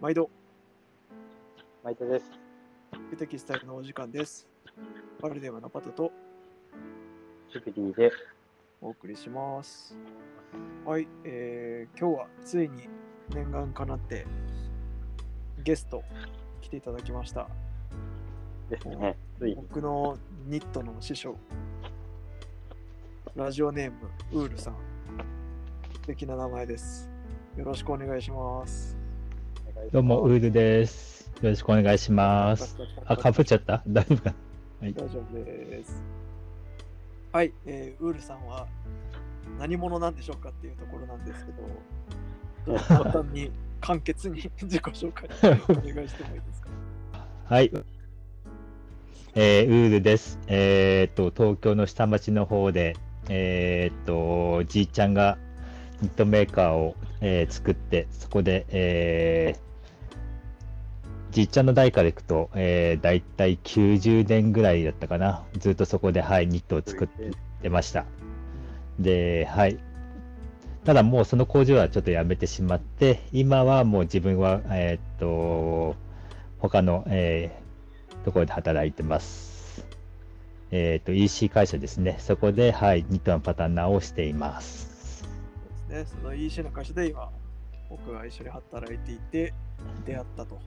毎度、マイトです。テキスタイルのお時間です。パルデマのパトとシュピリーで、お送りします。はい、えー今日はついに念願かなってゲスト来ていただきました。ですね。ついに。僕のニットの師匠、ラジオネーム、ウールさん。素敵な名前です。よろしくお願いします。どうも、ウールです。よろしくお願いします。あ、かぶっちゃった？大丈夫かはい。大丈夫です。はい、えーウールさんは何者なんでしょうかっていうところなんですけど、簡単に簡潔に自己紹介お願いしてもいいですか？はい。えー、ウールです。えーっと、東京の下町の方で、えーっと、じいちゃんがニットメーカーを、えー作って、そこで、えーじいちゃんの代からいくと、えー、だいたい90年ぐらいだったかな。ずっとそこで、はい、ニットを作ってました。で、はい。ただもうその工場はちょっとやめてしまって、今はもう自分は、えーっと、他の、えーところで働いてます。えーっと、EC 会社ですね。そこで、はい、ニットのパターンナーをしています。ですね、その EC の会社で今、僕が一緒に働いていて、出会ったと。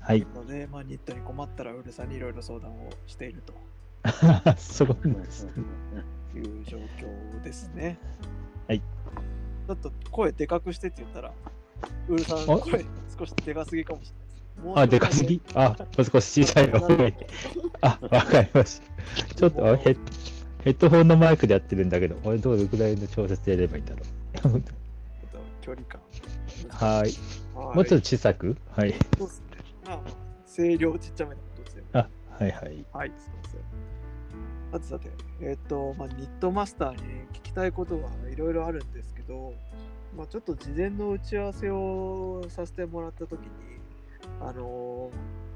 はい。ので、まあ、ニットに困ったらウールさんにいろいろ相談をしていると そうです。いう状況ですね。はい。ちょっと声でかくしてって言ったら、ウールさんあ？声少しでかすぎかもしれないであ、でかすぎ？あ、もう少し小さいの。あ、わかりました。ちょっとあヘッヘッドホンのマイクでやってるんだけど、俺どれぐらいの調節でやればいいんだろちょっと距離感。う。はい。はもうちょっと小さく？はい。そうですね。まあまあ、声量ちっちゃめなことですよ。あ、はいはい。はい、すみません。さてさて、えっ、と、まあ、ニットマスターに聞きたいことはいろいろあるんですけど、まあ、ちょっと事前の打ち合わせをさせてもらったときに、あの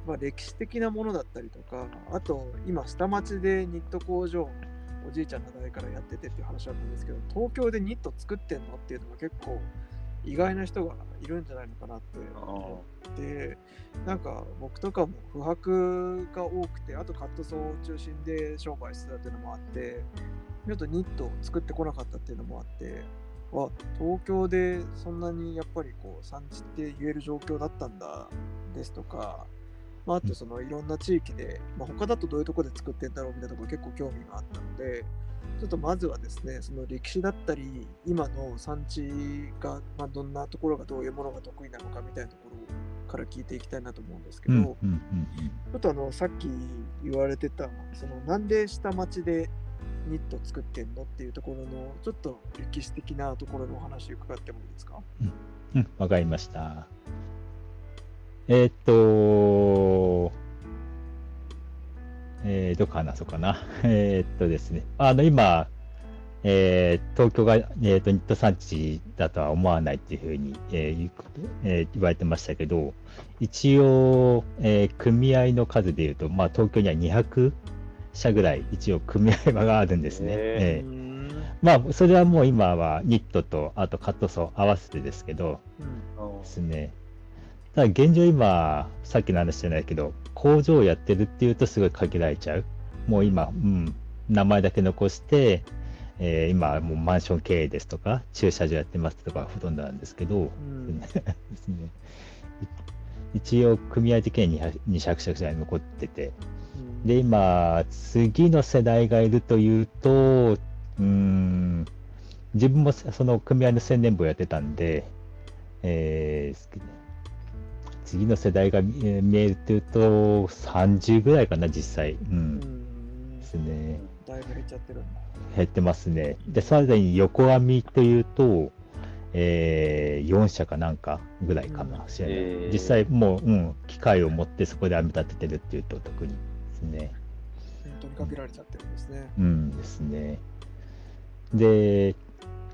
ーまあ、歴史的なものだったりとか、あと、今、下町でニット工場、おじいちゃんの代からやっててっていう話だったんですけど、東京でニット作ってんのっていうのが結構意外な人がいるんじゃないのかなって思って、なんか僕とかも不白が多くて、あとカットソーを中心で商売してたっていうのもあって、ちょっとニットを作ってこなかったっていうのもあって、あ東京でそんなにやっぱりこう産地って言える状況だったんだですとか、まあ、あとそのいろんな地域で、まあ、他だとどういうところで作ってんだろうみたいなところ結構興味があったので、ちょっとまずはですね、その歴史だったり、今の産地が、まあ、どんなところがどういうものが得意なのかみたいなところから聞いていきたいなと思うんですけど、ちょっとあのさっき言われてた、そのなんで下町でニット作ってんのっていうところの、ちょっと歴史的なところのお話伺ってもいいですか？うん。うん、わかりました。えーっと、えー、どこ話そうかな。えーっとですね、あの、今、えー東京が、えーっとニット産地だとは思わないっていうふうに、えーえー言われてましたけど、一応、えー組合の数でいうと、まあ、東京には200社ぐらい、一応組合があるんですね。えーまあ、それはもう今はニットと、あとカットソー合わせてですけど、うんですね。ただ現状今、さっきの話じゃないけど、工場をやってるっていうとすごい限られちゃう。もう今、うん、名前だけ残して、えー今もうマンション経営ですとか、駐車場やってますとかほとんどなんですけど、うん。ですね。い一応組合的には200 200社ぐらい残ってて、うん。で、今、次の世代がいるというと、うーん、自分もその組合の宣伝部をやってたんで、えー次の世代が見えるというと、30ぐらいかな、実際。う、うんんですね。だいぶ減っちゃってる。減ってますね。で、さらに横編みというと、えー、4社かなんかぐらいかもしれない。うん実際、もう、うん、機械を持ってそこで編み立ててるっていうと、特にですね。本当にかけられちゃってるんですね。うんですね。で、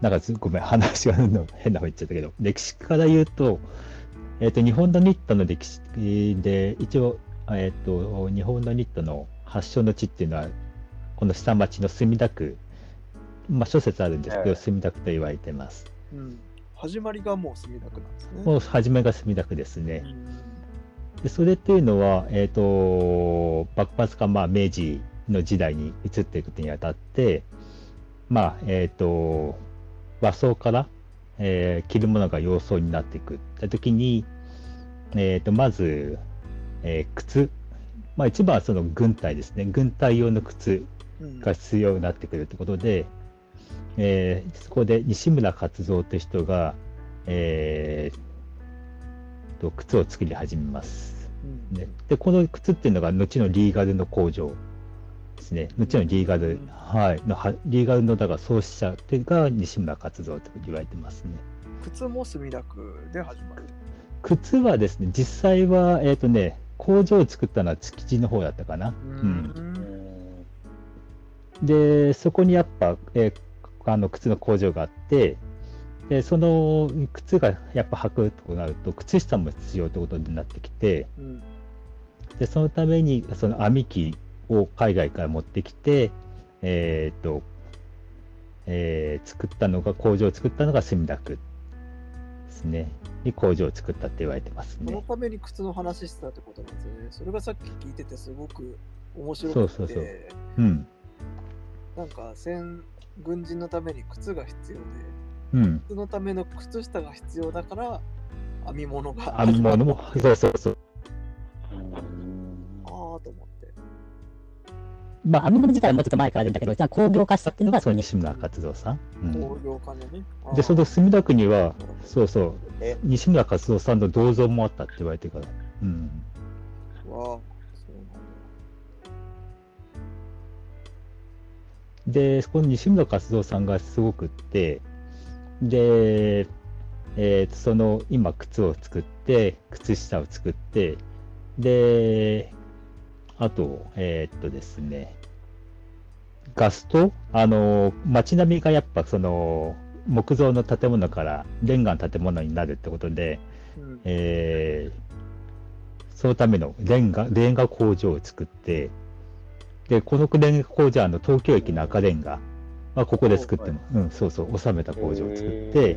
なんかすごめん、話がの変な方言っちゃったけど、歴史から言うと、えっ、と、日本のニットの歴史で、一応、えっ、と、日本のニットの発祥の地っていうのは、この下町の墨田区、まあ諸説あるんですけど、はい墨田区と言われてます。うん。始まりがもう墨田区なんですね。もう初めが墨田区ですね。うんでそれっていうのは、えっ、と、幕末か、まあ、明治の時代に移っていくにあたって、まあ、えっ、と、和装から、えー着るものが洋装になっていくって時に、えっ、と、まず、えー靴。まあ、一番はその軍隊ですね。軍隊用の靴うんが必要になってくるということで、えーそこで西村勝三という人が、えーと靴を作り始めます。うんね、でこの靴っていうのが後のリーガルの工場ですね。後のリーガル、うんはい、のはリーガルのだから創始者っていうのが西村勝三と言われてますね。靴も墨田区で始まる。靴はですね、実際は、えっ、とね、工場を作ったのは築地の方だったかな。ううんんで、そこにやっぱ、えーあの靴の工場があって、でその靴がやっぱ履くとなると、靴下も必要ということになってきて、うんでそのためにその編み機を海外から持ってきて、えーっと、えー作ったのが、工場を作ったのが墨田区ですね。に工場を作ったって言われてますそのね。ために靴の話してたってことなんですよね。それがさっき聞いててすごく面白くて、そうそうそううん。なんか戦軍人のために靴が必要で、うん。靴のための靴下が必要だから編み物が編み物も、そうそうそう。うんああと思って。まあ、編み物自体はもうちょっと前からあるんだけど、じゃあ工業化したっていうのが、その西西村勝三さん。うん工業化のね。で、その墨田区には、そうそうえ、西村勝三さんの銅像もあったって言われてるから。うん。わあ、そうなんだ。で、この西村勝三さんがすごくって、で、えーとその今靴を作って、靴下を作って、で、あと、えーっとですね、ガスト？あの、街並みがやっぱその、木造の建物からレンガの建物になるってことで、うん。えーそのためのレンガ、レンガ工場を作って、で、このレンガ工場はあの東京駅の赤レンガ、まあ、ここで作っても、うん、そうそう、収めた工場を作って、へ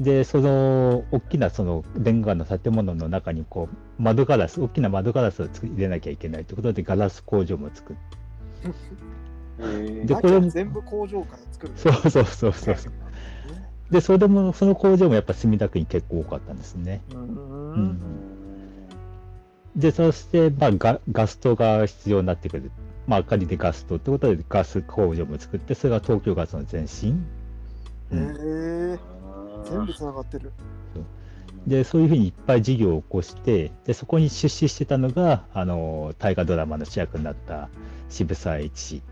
で、その大きなそのレンガの建物の中にこう窓ガラス、大きな窓ガラスを作り入れなきゃいけないということで、ガラス工場も作って、ーでこれも全部工場から作る。そうそうそうそうそう。で、それも、その工場もやっぱ墨田区に結構多かったんですね。う。うんん。で、そして、まあガ、ガストが必要になってくる。まあ、明かりでガストってことで、ガス工場も作って、それが東京ガスの前身。へうんえ、全部つながってる。で、そういうふうにいっぱい事業を起こして、で、そこに出資してたのが、あの、大河ドラマの主役になった渋沢栄一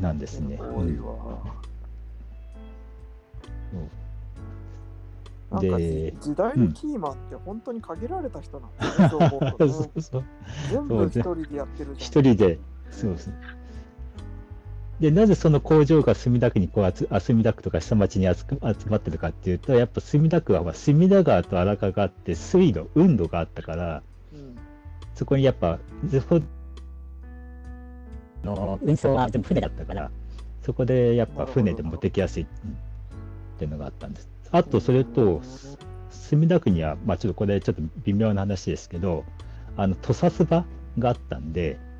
なんですね。うんなんかで時代のキーマンって本当に限られた人なんですね、そう思うとそうそう。全部一人でやってるじゃん。一人で、そうですね。で、なぜその工場が墨田区にこう集あ墨田区とか下町に集集まってるかっていうと、やっぱ墨田区はまあ隅田川と荒川があって、水路、運路があったから、うんそこにやっぱ、そこの運送は全部船だったか、らら、そこでやっぱ船で持ってきやすいうんっていうのがあったんです。あと、それと、墨田区には、まあちょっとこれちょっと微妙な話ですけど、あの、土佐スバがあったんで、うん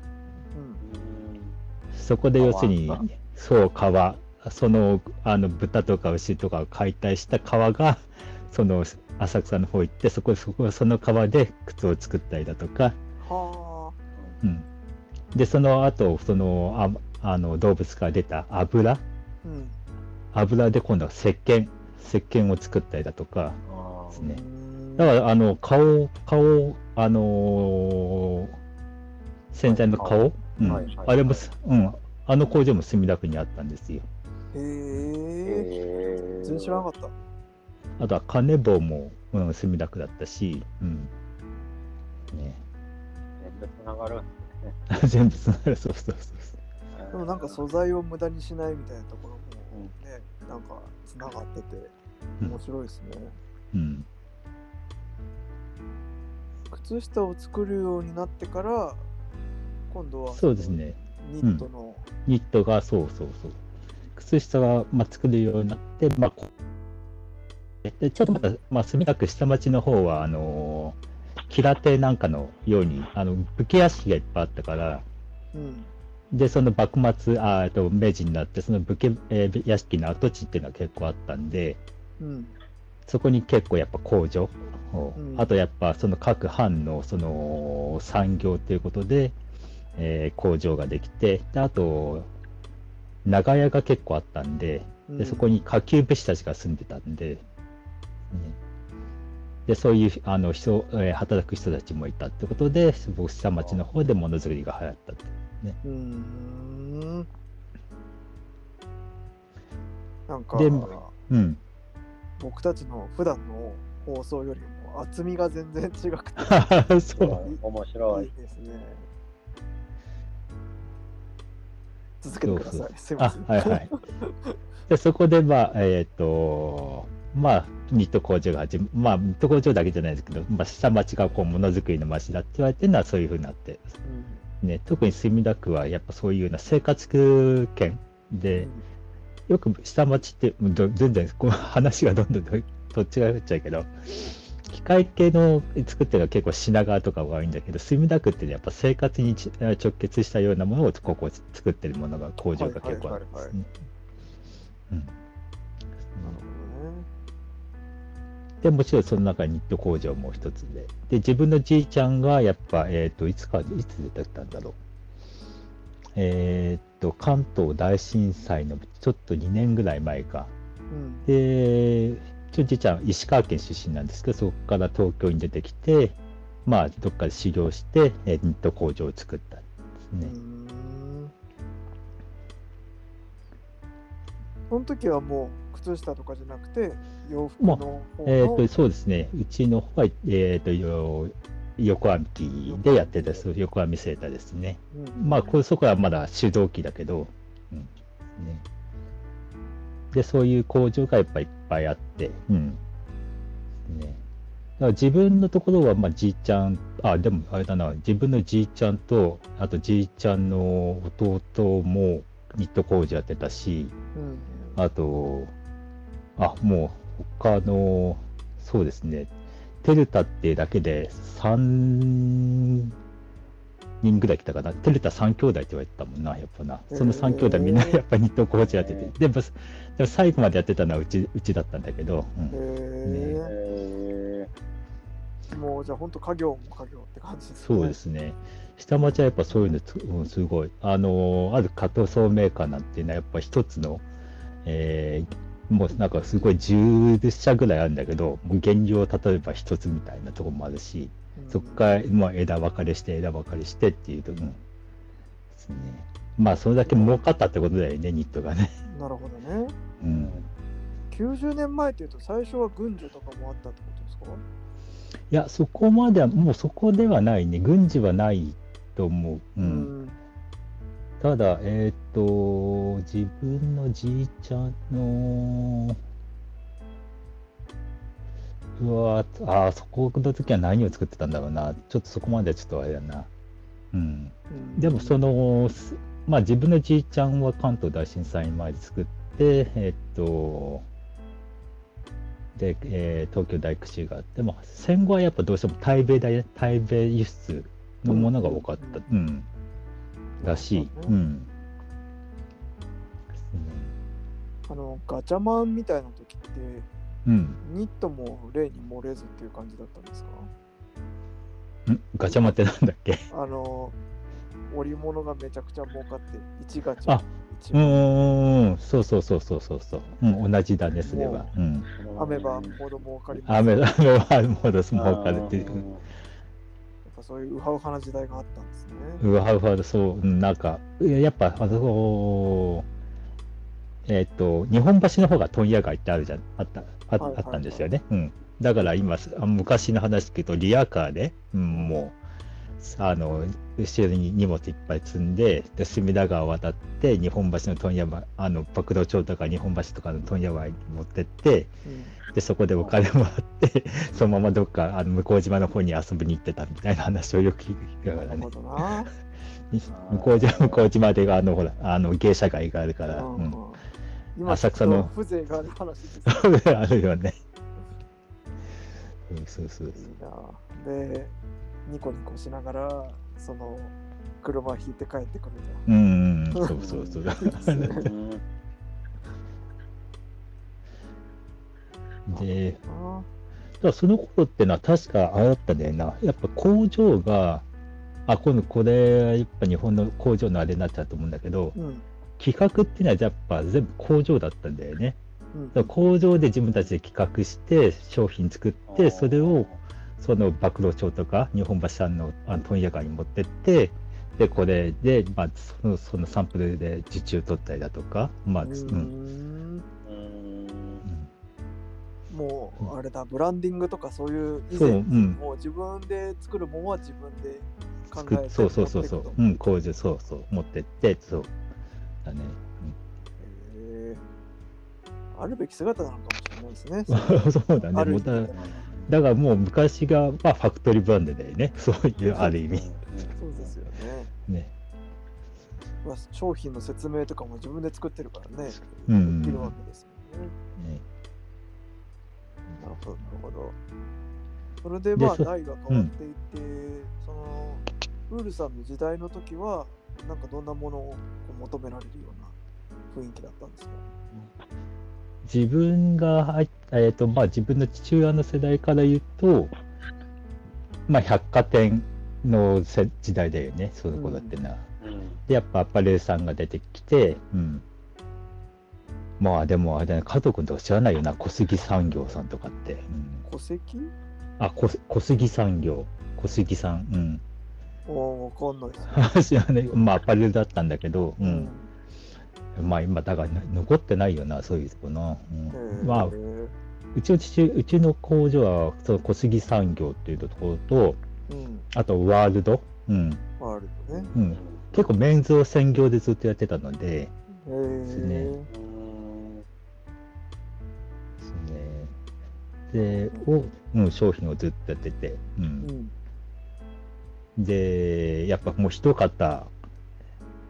そこで要するに川、そう、川、その、あの、豚とか牛とかを解体した川が、その、浅草の方行って、そこ、そこ、その川で靴を作ったりだとか、はうん。で、その後、その、ああの、動物から出た油、あ。うん。油で今度は石鹸、石鹸を作ったりだとか、ですね。うんだから、あの、顔、顔、あのー洗剤の顔、うんはいはいあれもす、うん、あの工場も墨田区にあったんですよ。へえ。全然知らなかった。あとは金棒も、うん、墨田区だったし、うん。ね、全部つながる。全部つながる、そうそうそうでもなんか素材を無駄にしないみたいなところもね、なんかつながっててうん面白いですね。うん。靴下を作るようになってから、今度はそうですね。ニットの、ニットが、そうそうそう。靴下が、まあ、作るようになって、まあ、ちょっとまた、まあ、墨田区下町の方は、あのキラテなんかのように、あの武家屋敷がいっぱいあったから、うん。で、その幕末、あと明治になって、その武家、えー屋敷の跡地っていうのは結構あったんで、うん。そこに結構やっぱ工場、をうんあとやっぱその各藩のその産業ということで、えー工場ができて、であと、長屋が結構あったんで、でそこに下級武士たちが住んでたんで、ねでそういうあの人、えー働く人たちもいたってことで、僕下町の方でものづくりが流行ったって。うーん。なんか、でうん。僕たちの普段の放送よりも厚みが全然違くて そう。面白いいい。ですね。続けてください。すいまあせん。、はいはい。で、そこで、まあ、えっ、と、まあ、ニット工場が始ままあ、ニット工場だけじゃないですけど、まあ、下町がこう、ものづくりの町だって言われてるのはそういうふうになって、うんね、特に墨田区はやっぱそういうような生活圏で、よく下町って、全然こう話がどんどんどどっちがっちゃうけど、機械系の作ってるのは結構品川とかが多いんだけど、墨田区ってやっぱ生活にち直結したようなものをここ作ってるものが工場が結構あるんですね。うんなるほどね。でもちろんその中にニット工場も一つで。で、自分のじいちゃんがやっぱ、えっ、と、いつか、いつ出てきたんだろう。えっ、と、関東大震災のちょっと2年ぐらい前か。うん。で、ちょじいちゃん、石川県出身なんですけど、そこから東京に出てきて、まあ、どっかで修行して、えーニット工場を作ったんですね。うーんその時はもう靴下とかじゃなくて洋服のえっ、と、そうですね。うちの方は、えっ、と、よ横編みでやってた、そう横編みセーターですね。うんまあ、これそこはまだ手動機だけど、うんね、で、そういう工場がやっぱいっぱいあって、うん。ね、だから自分のところは、まあ、じいちゃん、あ、でもあれだな、自分のじいちゃんと、あとじいちゃんの弟もニット工場やってたし、うん。あと、あ、もう他の、そうですね、テルタってだけで3人ぐらい来たかな。テルタ3兄弟って言われてたもんな、やっぱな。その3兄弟みんな やっぱニット工場やってて。でも、でも最後までやってたのはうちうちだったんだけど、うんへええもうじゃあ本当家業も家業って感じですねそうですね。下町はやっぱそういうのつ、うんすごい。あのーある加藤層メーカーなんていうのはやっぱ一つの、えーもうなんかすごい10社ぐらいあるんだけど、もう原料例えば一つみたいなところもあるし、うんそこから、まあ、枝分かれして枝分かれしてっていうと、うん。ですね。まあそれだけ儲かったってことだよね、ニットがね。なるほどねうん。90年前っていうと最初は軍需とかもあったってことですか？いや、そこまでは、もうそこではないね。軍事はないと思う。うん。うんただ、えっ、と、自分のじいちゃんの、うわーあーそこの時は何を作ってたんだろうな。ちょっとそこまではちょっとあれだな。うん。うんでも、その、すまあ自分のじいちゃんは関東大震災前で作って、えっ、と、で、えー東京大空襲があって、まあ戦後はやっぱどうしても対米だよ対米輸出のものが多かった。うんらしい。うん。あのガチャマンみたいな時ってうん。ニットも例に漏れずっていう感じだったんですか？ん？ガチャマってなんだっけ？あの織物がめちゃくちゃ儲かって1ガチャあ1うん、そうそうそうそうそうそう。うん、同じだね、それは。うん。編めばほど儲かります雨、はもうです、儲かるっていう。ぱそういうウハウハな時代があったんですね。うわうわうそう、うんなんか、いややっぱ、あの、えっ、と、日本橋の方が問屋街ってあるじゃん、あった、ああったんですよね。うん。だから今、あ昔の話聞くと、リアカーで、うん、もう、あの、後ろに荷物いっぱい積んで、で隅田川渡って、日本橋の問屋街、あの、博道町とか日本橋とかの問屋街に持ってって、うんで、そこでお金もらって、そのままどっか、あの、向島の方に遊びに行ってたみたいな話をよく聞くからねなるほ。どな。向こう島向こう島であのほらあの芸者街があるから、うんうん今浅草の風情がある話です。あるよね。そうそうそういいなで、ニコニコしながら、その、車引いて帰ってくるうんうん、そうそうそう。でだからその頃ってのは確かあれだったんだよな。やっぱ工場が、あ、今度これ、やっぱ日本の工場のあれになっちゃうと思うんだけど、うん。企画っていうのはやっぱ全部工場だったんだよね。うんだから工場で自分たちで企画して商品作って、それをその暴露町とか日本橋さんのあの問屋街に持ってって、で、これで、まあ、そのそのサンプルで受注取ったりだとか、まあ、ううんんうんもうあれだ、ブランディングとかそういう以前にうん。もう自分で作るものは自分で考えてそうそうそうそううん、工場、そうそう、持ってって、そう。だね。あるべき姿なのかもしれないですね。うん、そうだね。もうだだからもう昔が、まあ、ファクトリーブランドだよね。そういう、ある意味。そうですよね。ね。まあ商品の説明とかも自分で作ってるからね、うんできるわけですもんほど、なるほど。それでまあ代が変わっていって、そのウールさんの時代の時は、なんかどんなものをこう求められるような雰囲気だったんですか？自分が入った、えっ、と、まあ、自分の父親の世代から言うと、まあ、百貨店のせ時代だよね、その頃ってのは。で、やっぱアパレルさんが出てきて、うん。まあ、でも、あれだね、加藤君とか知らないよな、小杉産業さんとかって。うん、戸籍あ、小小杉産業、小杉さん、うん。おーわかんないです。知らない、まあ、アパレルだったんだけど、うん。まあ、今、だから、残ってないよな、そういうとこな。うん、まあ、うちの父、うちの工場は、その小杉産業っていうところと、うん、あとワールド、うん、あるよね。うん、結構メンズを専業でずっとやってたので、へえ。ねですね。で、を、うん、商品をずっとやってて、う、うんん。で、やっぱもう一型、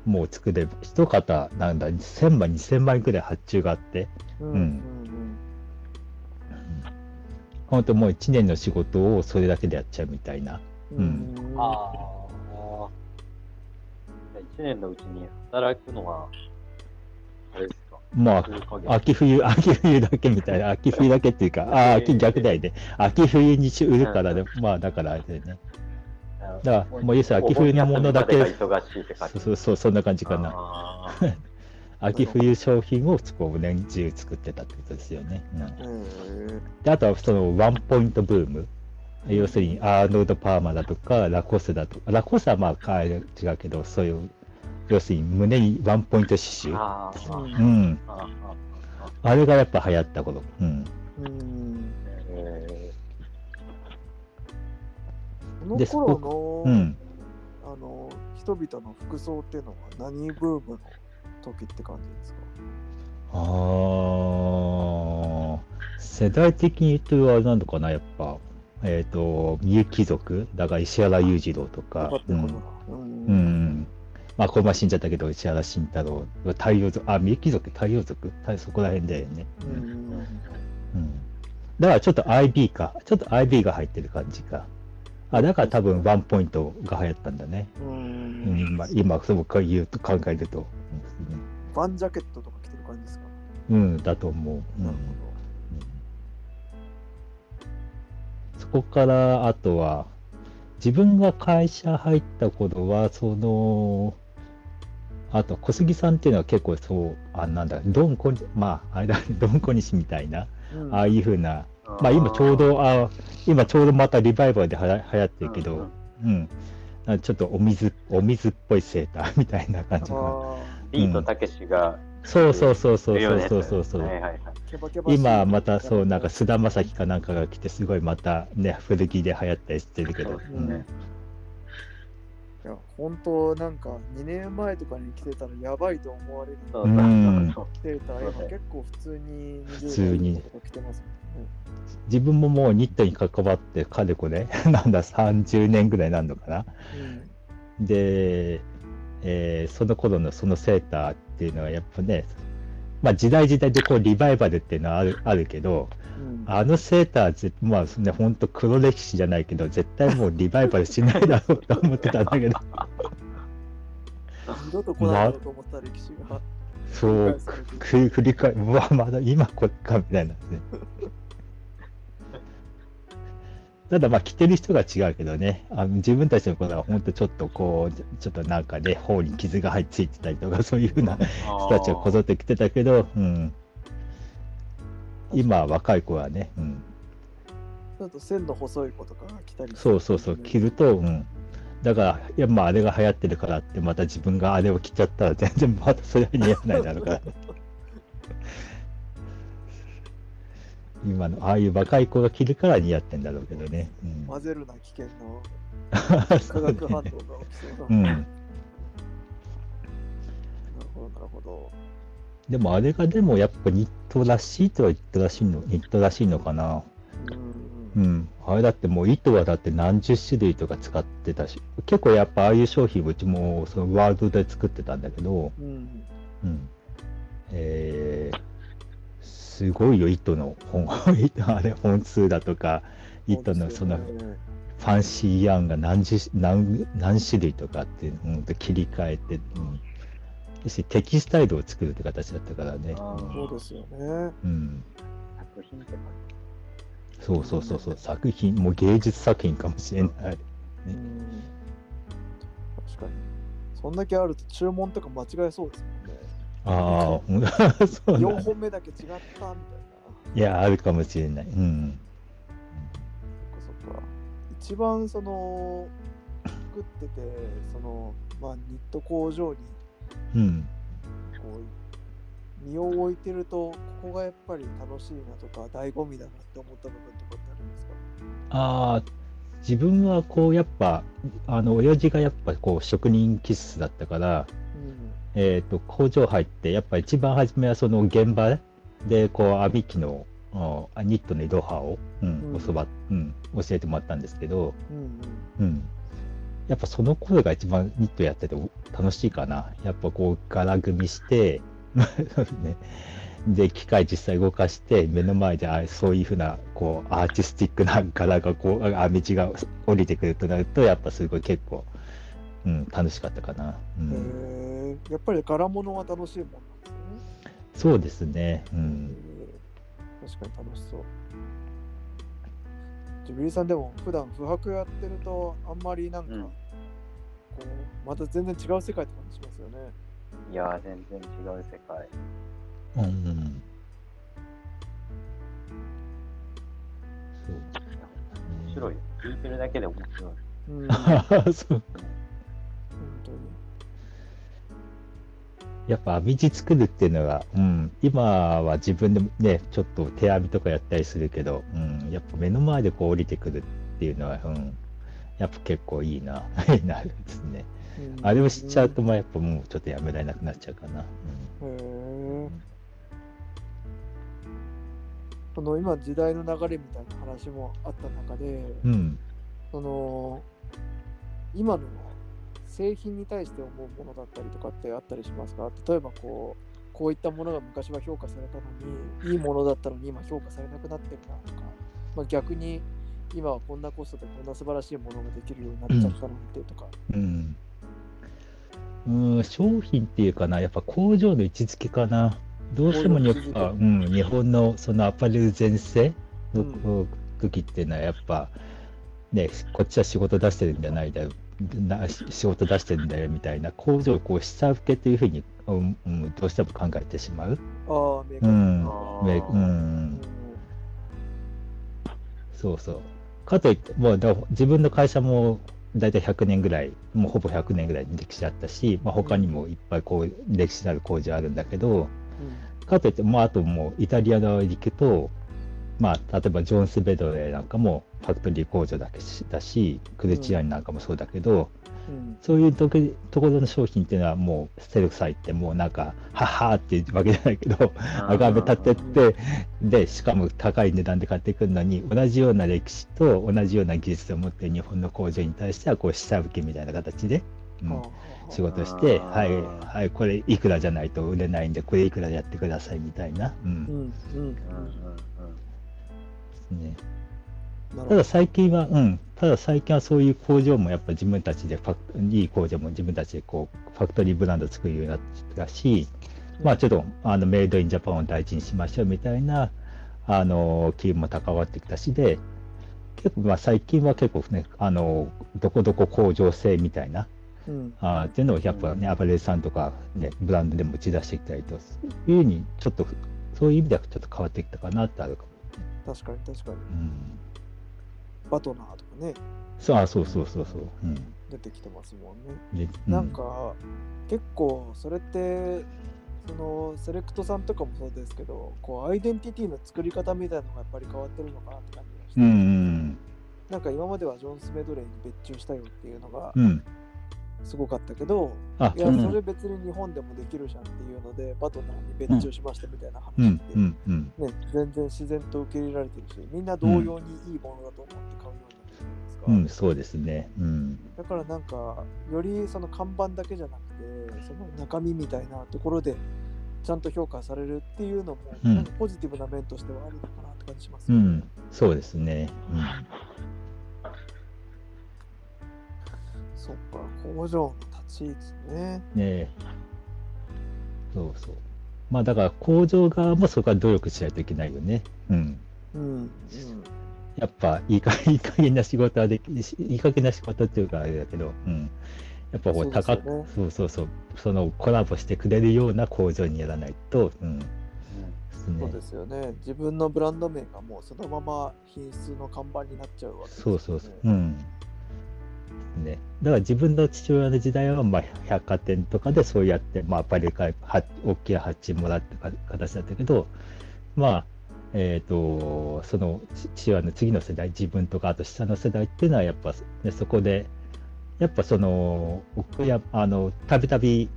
もう作れば、一型、なんだ、1000万、2000万円くらい発注があって、うん。ううんん。本当もう1年の仕事をそれだけでやっちゃうみたいな。うん。うんああ。一年のうちに働くのは、あれですか。まあ、数ヶ月秋冬、秋冬だけみたいな、秋冬だけっていうか、ああ、秋逆だよね。秋冬に売るからで、まあだからあれだよね。だからもう要するに秋冬のものだけ。そうそうそう、そんな感じかな。秋冬商品をこう年中作ってたってことですよね。であとはそのワンポイントブーム。要するにアーノルド・パーマだとか、ラコスだとか、ラコスはまあ違うけど、そういう、要するに胸にワンポイント刺繍。うんああれがやっぱ流行った頃。うん。うん。えこのでそ頃の、うん。あの、人々の服装っていうのは何ブームの時って感じですか？ああ、世代的に言うと、あれなのかな、やっぱ。えっ、と、三重貴族、だから石原裕次郎とかうん。う。うんん。まあ、この前死んじゃったけど、石原慎太郎、太陽族、あ、三重貴族、太陽族、太そこら辺だよね。ううん。ん。うんだからちょっと IB か、ちょっと IB が入ってる感じか。あ、だから多分ワンポイントが流行ったんだね。ううん、ん。今、今、そうか言うと考えると。バンジャケットとか着てる感じですか？うん、うんだと思う。うんなるそこから、あとは、自分が会社入った頃は、その、あと小杉さんっていうのは結構そう、あ、なんだ、ドンコニ、まあ、あれだ、ドンコニシみたいな、ほど。ああいうふうな、まあ今ちょうど、あ今ちょうどまたリバイバルではや流行ってるけど、うんうん、あちょっとお水、お水っぽいセーターみたいな感じかな。あビートたけしがそうそうそうそうそうそうそうそう。はいはいはい。今またそうなんか菅田将暉かなんかが来てすごいまたね古着で流行ったりしてるけど、そうですうんね。いや、本当なんか2年前とかに来てたらやばいと思われる。そうん。そうセーター、今そうね。結構普通に普通に20代とか着てますもんね。自分ももうニットに関わってかれこれ なんだ30年ぐらいなんのかな。で、えーその頃のそのセーターっていうのはやっぱねまあ時代時代でこうリバイバルっていうのはあるあるけど、うんあのセーターぜ、まあね、本当黒歴史じゃないけど、絶対もうリバイバルしないだろうと思ってたんだけど、二度と来ないだろうと思った歴史が。そう、く振り返る、うわ、まだ今これかみたいなね。ただまあ着てる人が違うけどね、あの自分たちの頃は本当ちょっとこう、ちょっとなんかね、頬に傷が入っついてたりとか、そういうふうな人たちがこぞってきてたけど、うん。今若い子はね、うん。ちょっと線の細い子とかが来たりするそうそうそう、着ると、うん。だから、いや、まあ、あれが流行ってるからって、また自分があれを着ちゃったら、全然またそれは似合わないだろうから。今の、ああいう若い子が着るから似合ってんだろうけどね。うん混ぜるな危険の 化学反応がね起きそうな。うん。なるほど、なるほど。でも、あれがでも、やっぱニットらしいとはニットらしいの、ニットらしいのかな。うん。あれだってもう糸はだって何十種類とか使ってたし、結構やっぱああいう商品をうちもそのワールドで作ってたんだけど、うんうん。えー、すごいよ、糸の本、糸あれ本数だとか、糸のそのファンシーヤンが何十何何種類とかって、うん、切り替えて、うん。テキスタイルを作るって形だったからね。そうですよね。うん。作品ってそうそうそうそう、作品、もう芸術作品かもしれない。うん確かに。そんだけあると注文とか間違えそうですもんね。ああ、そう4だ。本目だけ違ったみたいな。いや、あるかもしれない。うん。そっかそっか。一番その作ってて、そのまあニット工場にうん。こう身を置いてると、ここがやっぱり楽しいなとか、醍醐味だなって思った部分とかってあるんですか？ああ、自分はこう、やっぱ、あの、親父がやっぱこう、職人気質だったから、えっ、と、工場入って、やっぱ一番初めはその現場で、こう、編み機の、あニットの色刃を、うんうん。教わ、うん、教えてもらったんですけど、うんうん。うん。やっぱその頃が一番ニットやってて楽しいかな。やっぱこう柄組みして、ね、で、機械実際動かして、目の前であそういうふうな、こう、アーティスティックな柄が、こう、編み地が降りてくるとなると、やっぱすごい結構、うん、楽しかったかな。うん、やっぱり柄物は楽しいもんなんですね。そうですね。うん。確かに楽しそう。ジブリさんでも普段不白やってるとあんまりなんか、うんこうまた全然違う世界って感じしますよね。いやー、全然違う世界。うんうん。そう。面白いよ。聞いてるだけで面白い。うん、本 そう。やっぱ編み地作るっていうのが、うん、今は自分でもね、ちょっと手編みとかやったりするけど、うん、やっぱ目の前でこう降りてくるっていうのは、うん、やっぱ結構いいな、い いなですね。うんあれを知っちゃうと、まあやっぱもうちょっとやめられなくなっちゃうかな。へえ。その今時代の流れみたいな話もあった中で、うん。うん。その今の製品に対して思うものだったりとかってあったりしますか？例えばこうこういったものが昔は評価されたのにいいものだったのに今評価されなくなってるなとか、まあ、逆に今はこんなコストでこんな素晴らしいものができるようになっちゃったなんてとか、うん。うん、商品っていうかな、やっぱ工場の位置づけかな。どうしてもやっぱ、け。うん、日本のそのアパレル全盛のうん。時っていうのはやっぱ、ね、こっちは仕事出してるんじゃないだ仕事出してるんだよみたいな工場をこう下請けっていうふうに、うんうん、どうしても考えてしまう。ああ、メーカーうん。そうそう。かといって、もうだ自分の会社も大体100年ぐらい、もうほぼ100年ぐらい歴史あったし、まあ、他にもいっぱいこう歴史のある工場あるんだけど、かといって、まあ、あともうイタリア側に行くと、まあ、例えばジョンス・ベドレーなんかもファクトリー工場だけしだし、クルチアニなんかもそうだけど、うん。そういうとこところの商品っていうのはもう捨てる際ってもうなんか、はっはーっていうわけじゃないけど、あがめ立てて、で、しかも高い値段で買ってくるのに、同じような歴史と同じような技術を持っている日本の工場に対しては、こう、下請けみたいな形で、うん仕事して、はい、はい、これいくらじゃないと売れないんで、これいくらでやってくださいみたいな。ううんんうんうんうんね、なるほど。ただ最近は、うん、ただ最近はそういう工場もやっぱ自分たちでファク、いい工場も自分たちでこうファクトリーブランド作るようになったし、まあちょっとあのメイドインジャパンを大事にしましょうみたいな、あの、機運も高まってきたしで、結構まあ最近は結構ね、あの、どこどこ工場制みたいな、うん。あーっていうのをやっぱね、アパレルさんとか、ね、ブランドでも打ち出してきたりと、いうふうにちょっと、そういう意味ではちょっと変わってきたかなってあるかも。確かに確かにうん。バトナーとかねそう、あそうそうそうそう。うん。出てきてますもんねでなん、か結構それってそのセレクトさんとかもそうですけどこうアイデンティティの作り方みたいなのがやっぱり変わってるのかなって感じがして、うん、うん、なんか今まではジョンスメドレーに別注したよっていうのがうん。うん。すごかったけど、あ、いやうんそれ別に日本でもできるじゃんっていうのでバトナーに別注しましたみたいな話うんって、、うん、うん。ね、全然自然と受け入れられてるしみんな同様にいいものだと思って買うようになってるじゃないですか、うん、そうですね。うん。だからなんかよりその看板だけじゃなくてその中身みたいなところでちゃんと評価されるっていうのも、うんなんかポジティブな面としてはあるのかなって感じしますよね。うん、そうですね。そっか工場の立ち位置ね。うん。ねえそうそう。まあだから工場側もそこは努力しないといけないよね。うん。うん、うん、やっぱいいか いい加減な仕事はでき、いい加減な仕事っていうかあれだけど、うん。やっぱこそう高く、そうそうそう、そのコラボしてくれるような工場にやらないと、うん。そうねで。すよね。自分のブランド名がもうそのまま品質の看板になっちゃうわけですよね。そうそうそう。うん。ね、だから自分の父親の時代は、まあ、百貨店とかでそうやって、まあ、パレルからは大きな発注もらってか形だったけど、まあ、えっ、と、その父親の次の世代、自分とかあと下の世代っていうのは、やっぱ、ね、そこで、やっぱその、僕や、あの、たびたび、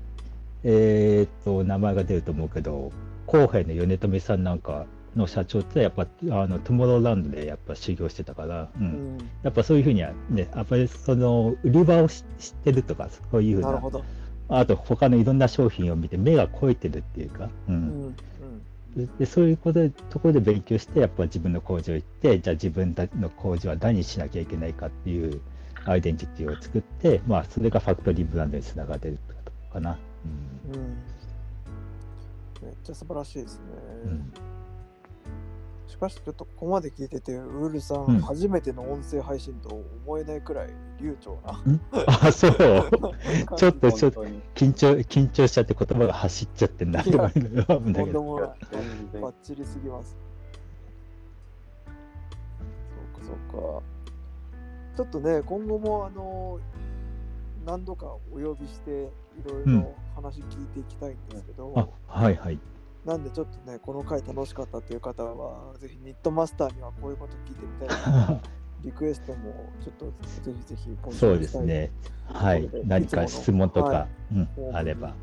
えっ、と、名前が出ると思うけど、公平の米富さんなんかの社長って、やっぱ、あの、トゥモローランドでやっぱ修行してたから、う。うんん、やっぱそういうふうにはね、やっぱりその売り場を知知ってるとか、そういうふうな、なるほど。あと他のいろんな商品を見て目が肥えてるっていうか、ううんん、ででそういうことでところで勉強して、やっぱ自分の工場行って、じゃあ自分たちの工場は何しなきゃいけないかっていうアイデンティティを作って、まあそれがファクトリーブランドにつながってるってことかな。うん、うん。めっちゃ素晴らしいですね。うんうんしかしちょっとここまで聞いてて、ウールさん、うん初めての音声配信と思えないくらい流暢な。あ、そう。ちょっとちょっと緊張、緊張しちゃって言葉が走っちゃってんだけど、ない。全然バッチリすぎます。そうかそうか。ちょっとね、今後もあの何度かお呼びして、いろいろ話聞いていきたいんですけど、あ、はいはい。なんでちょっとね、この回楽しかったっていう方は、ぜひニットマスターにはこういうこと聞いてみたいな、リクエストもちょっとぜひぜひ募集したい。そうですね。はい。何か質問とか、はうん、あれば。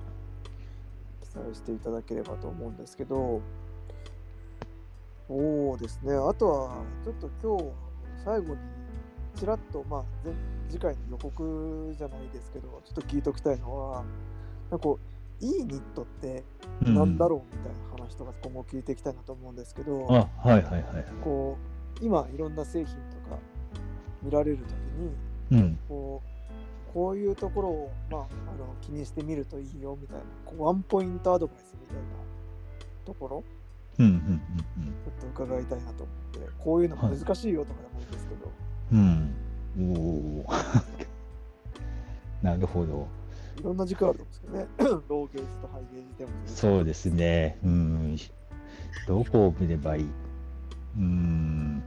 記載していただければと思うんですけど、そうですね、あとはちょっと今日最後にちらっと、まあ、前次回の予告じゃないですけど、ちょっと聞いときたいのは、なんかこう、いいニットってうんなんだろうみたいな話とか今後聞いていきたいなと思うんですけど、あ、はいはいはい。こう、今いろんな製品とか見られるときに、うん。こうこういうところを、まあ、あの気にしてみるといいよみたいなこうワンポイントアドバイスみたいなところうんうんちょっと伺いたいなと思ってこういうのも難しいよとかでもいいんですけど、うんうん。うん。おお。なるほど。いろんな軸あるんですけどねローゲージとハイゲージでもそうですね。うん。どこを見ればいい？うん。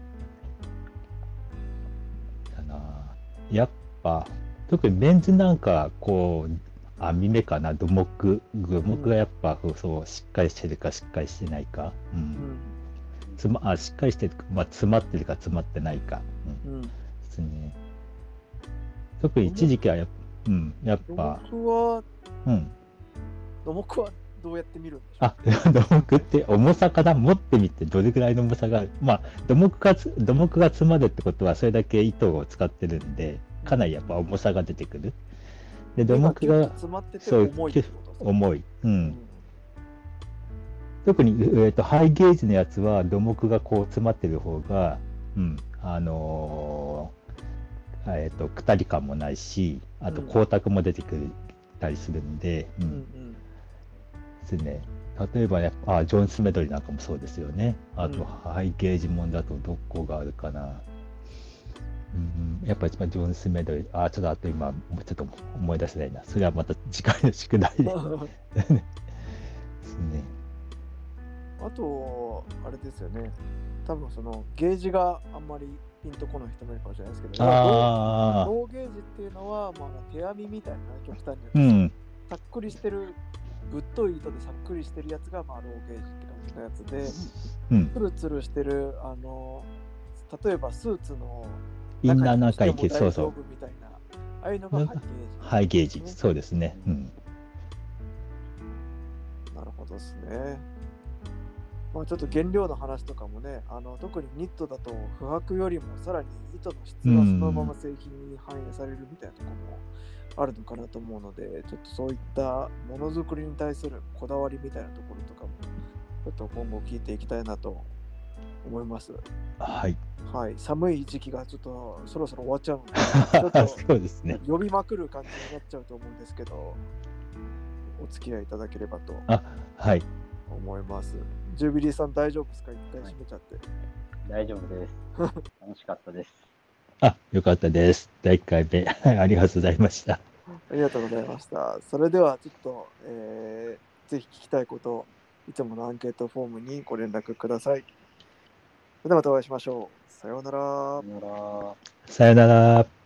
だな。やっぱ、特にメンズなんか、こう、網目かな、土木。土木がやっぱ、そう、しっかりしてるか、しっかりしてないか。う。うんつまあ、しっかりしてるか、まあ、詰まってるか、詰まってないか。うん。うんですね。特に一時期はやっぱ、うん、やっ土ぱ、木はうん。土木はどうやって見るんでしょう？あ、土木って重さから持ってみてどれぐらいの重さがある。まあ、土木がつ、土木が詰まるってことはそれだけ糸を使ってるんで、かなりやっぱ重さが出てくる。で、土木がそう重いってことですね重い。う。うんん特に、えー、とハイゲージのやつは土木がこう詰まってる方が、うん、あのーえっ、と、くたり感もないし、あとうん光沢も出てくるたりするんで、う、うんんですね。例えばやっぱ、あジョン・スメドリーなんかもそうですよね。あと、うんハイゲージもんだとどこがあるかな。うん、やっぱり一番ジョン・スメドリー、あ、ちょっとあと今、もうちょっと思い出せないな。それはまた次回の宿題でうん ですね。あと、あれですよね。多分そのゲージがあんまりピンとこない人もいるかもしれないですけど、ローゲージっていうのは、まあ、手編みみたいな極端にうん、さっくりしてる、ぶっとい糸でさっくりしてるやつが、まあ、ローゲージって感じのやつで、うん。ツルツルしてる、あの、例えばスーツのインナー中に着てもそうそう。みたいな、ああいうのがハイゲージ。ハイゲージ、そうですね。うん。なるほどですね。まあ、ちょっと原料の話とかもね、あの特にニットだと不白よりもさらに糸の質がそのまま製品に反映されるみたいなところもあるのかなと思うので、ちょっとそういったものづくりに対するこだわりみたいなところとかも、ちょっと今後聞いていきたいなと思います。はい。はい、寒い時期がちょっとそろそろ終わっちゃうので、ちょっとそうですね。呼びまくる感じになっちゃうと思うんですけど、お付き合いいただければとはい。思います。ジュビリーさん大丈夫ですか？一回閉めちゃって。大丈夫です。楽しかったです。あ、よかったです。第1回目。は いありがとうございました。ありがとうございました。それではちょっと、えーぜひ聞きたいこと、いつものアンケートフォームにご連絡ください。それではまたお会いしましょう。さようならさ。よなら。さよなら。